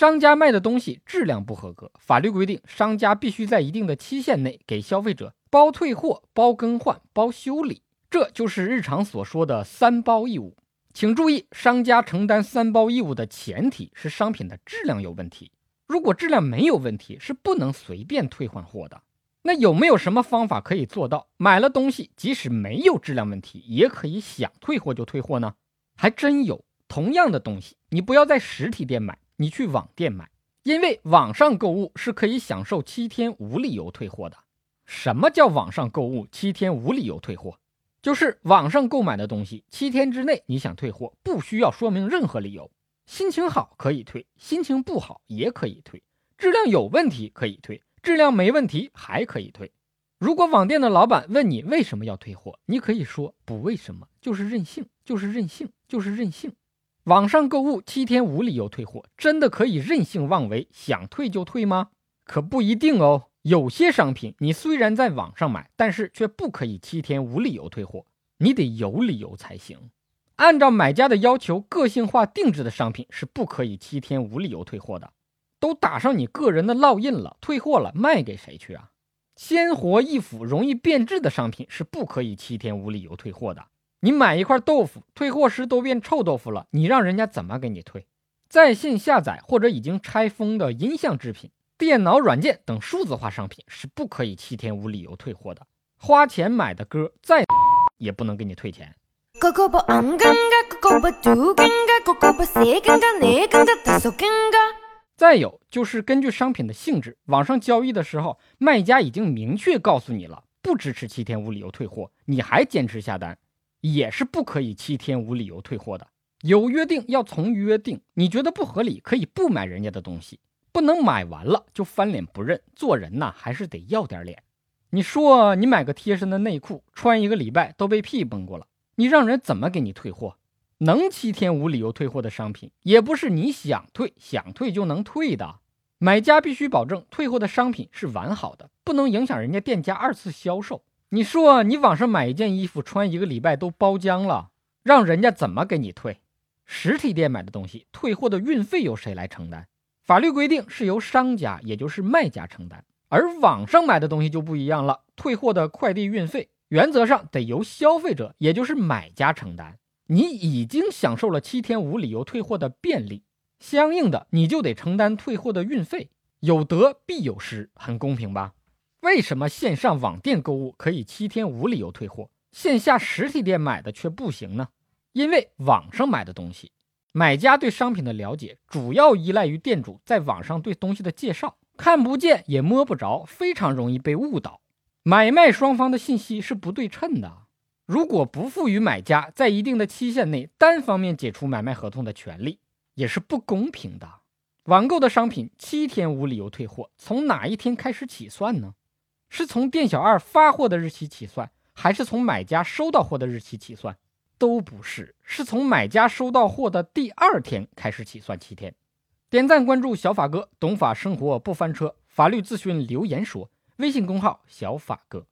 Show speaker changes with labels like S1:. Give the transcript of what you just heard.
S1: 商家卖的东西质量不合格，法律规定商家必须在一定的期限内给消费者包退货、包更换、包修理，这就是日常所说的三包义务。请注意，商家承担三包义务的前提是商品的质量有问题。如果质量没有问题，是不能随便退换货的。那有没有什么方法可以做到买了东西即使没有质量问题，也可以想退货就退货呢？还真有。同样的东西，你不要在实体店买。你去网店买，因为网上购物是可以享受七天无理由退货的。什么叫网上购物七天无理由退货？就是网上购买的东西，七天之内你想退货，不需要说明任何理由。心情好可以退，心情不好也可以退。质量有问题可以退，质量没问题还可以退。如果网店的老板问你为什么要退货，你可以说不为什么，就是任性，就是任性，就是任性。网上购物七天无理由退货，真的可以任性妄为，想退就退吗？可不一定哦。有些商品你虽然在网上买，但是却不可以七天无理由退货，你得有理由才行。按照买家的要求，个性化定制的商品是不可以七天无理由退货的，都打上你个人的烙印了，退货了卖给谁去啊？鲜活易腐、容易变质的商品是不可以七天无理由退货的。你买一块豆腐，退货时都变臭豆腐了，你让人家怎么给你退？在线下载或者已经拆封的音像制品、电脑软件等数字化商品是不可以七天无理由退货的。花钱买的歌，再也不能给你退钱。再有就是根据商品的性质，网上交易的时候，卖家已经明确告诉你了，不支持七天无理由退货，你还坚持下单。也是不可以七天无理由退货的，有约定要从约定。你觉得不合理，可以不买人家的东西，不能买完了就翻脸不认。做人呐，还是得要点脸。你说你买个贴身的内裤，穿一个礼拜都被屁崩过了，你让人怎么给你退货？能七天无理由退货的商品，也不是你想退想退就能退的。买家必须保证退货的商品是完好的，不能影响人家店家二次销售。你说你网上买一件衣服穿一个礼拜都包浆了，让人家怎么给你退？实体店买的东西退货的运费由谁来承担？法律规定是由商家，也就是卖家承担。而网上买的东西就不一样了，退货的快递运费原则上得由消费者，也就是买家承担。你已经享受了七天无理由退货的便利，相应的你就得承担退货的运费，有得必有失，很公平吧？为什么线上网店购物可以七天无理由退货，线下实体店买的却不行呢？因为网上买的东西，买家对商品的了解主要依赖于店主在网上对东西的介绍，看不见也摸不着，非常容易被误导。买卖双方的信息是不对称的，如果不赋予买家在一定的期限内单方面解除买卖合同的权利，也是不公平的。网购的商品七天无理由退货，从哪一天开始起算呢？是从店小二发货的日期起算，还是从买家收到货的日期起算？都不是，是从买家收到货的第二天开始起算七天。点赞关注小法哥，懂法生活不翻车。法律咨询留言说，微信公号小法哥。